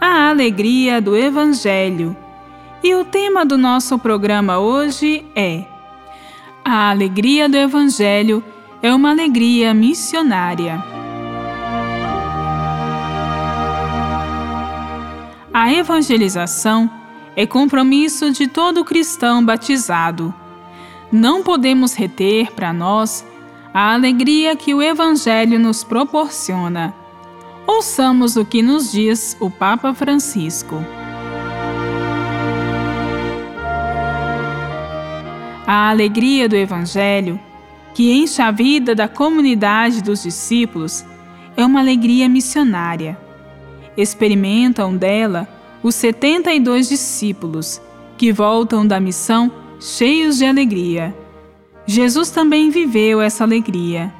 a alegria do Evangelho. E o tema do nosso programa hoje é: A alegria do Evangelho é uma alegria missionária. A evangelização é compromisso de todo cristão batizado. Não podemos reter para nós a alegria que o Evangelho nos proporciona. Ouçamos o que nos diz o Papa Francisco. A alegria do Evangelho, que enche a vida da comunidade dos discípulos, é uma alegria missionária. Experimentam dela os 72 discípulos, que voltam da missão cheios de alegria. Jesus também viveu essa alegria.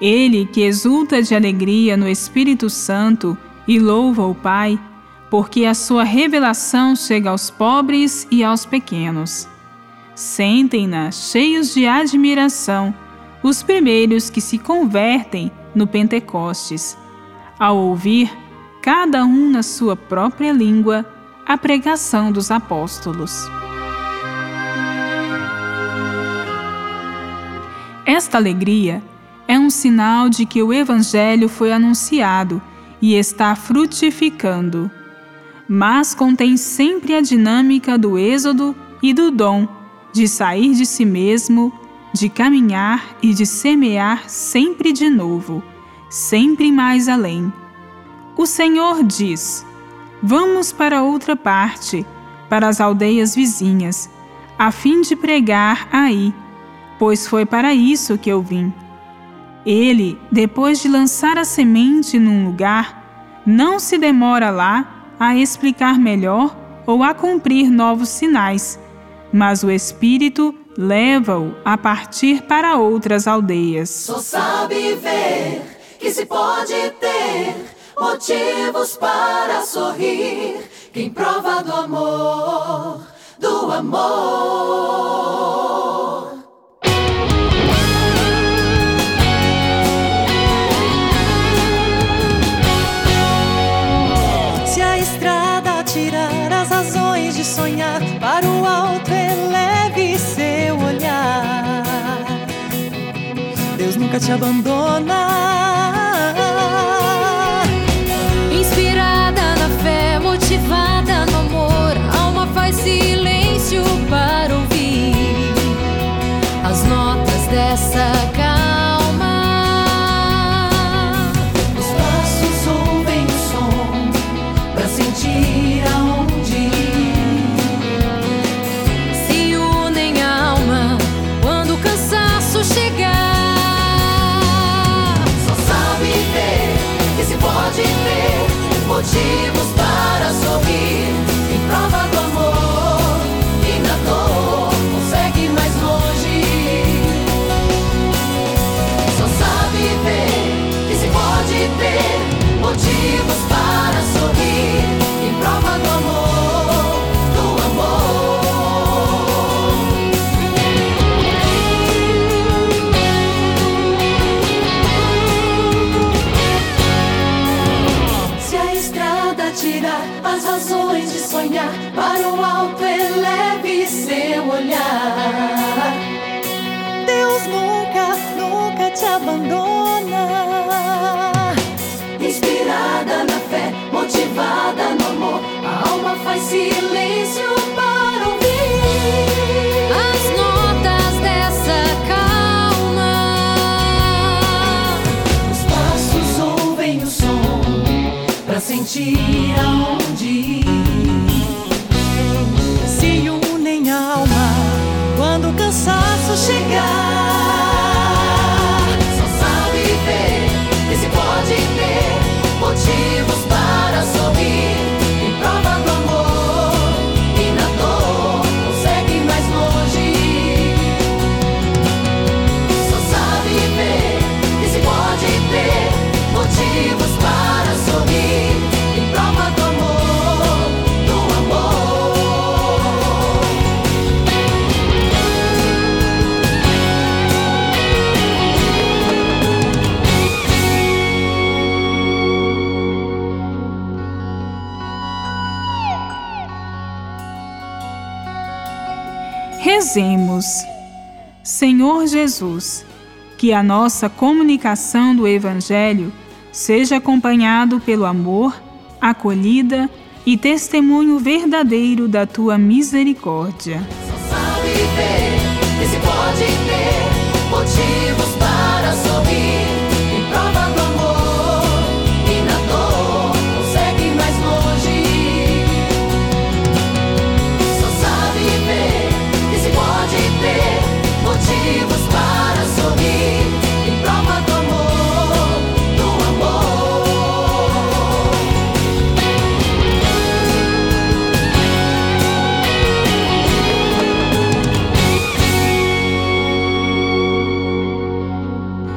Ele que exulta de alegria no Espírito Santo e louva o Pai, porque a sua revelação chega aos pobres e aos pequenos. Sentem-na cheios de admiração os primeiros que se convertem no Pentecostes, ao ouvir, cada um na sua própria língua, a pregação dos apóstolos. Esta alegria é um sinal de que o Evangelho foi anunciado e está frutificando. Mas contém sempre a dinâmica do êxodo e do dom, de sair de si mesmo, de caminhar e de semear sempre de novo, sempre mais além. O Senhor diz: Vamos para outra parte, para as aldeias vizinhas, a fim de pregar aí pois foi para isso que eu vim. Ele, depois de lançar a semente num lugar, não se demora lá a explicar melhor ou a cumprir novos sinais, mas o Espírito leva-o a partir para outras aldeias. Só sabe ver que se pode ter motivos para sorrir quem prova do amor, do amor. Nunca te abandona. Inspirada na fé, motivada no amor, a alma faz silêncio para ouvir as notas dessa sentir aonde ir. Se unem alma quando o cansaço chegar. Rezemos. Senhor Jesus, que a nossa comunicação do Evangelho seja acompanhado pelo amor, acolhida e testemunho verdadeiro da tua misericórdia. Só sabe ver que se pode ter motivos para sorrir.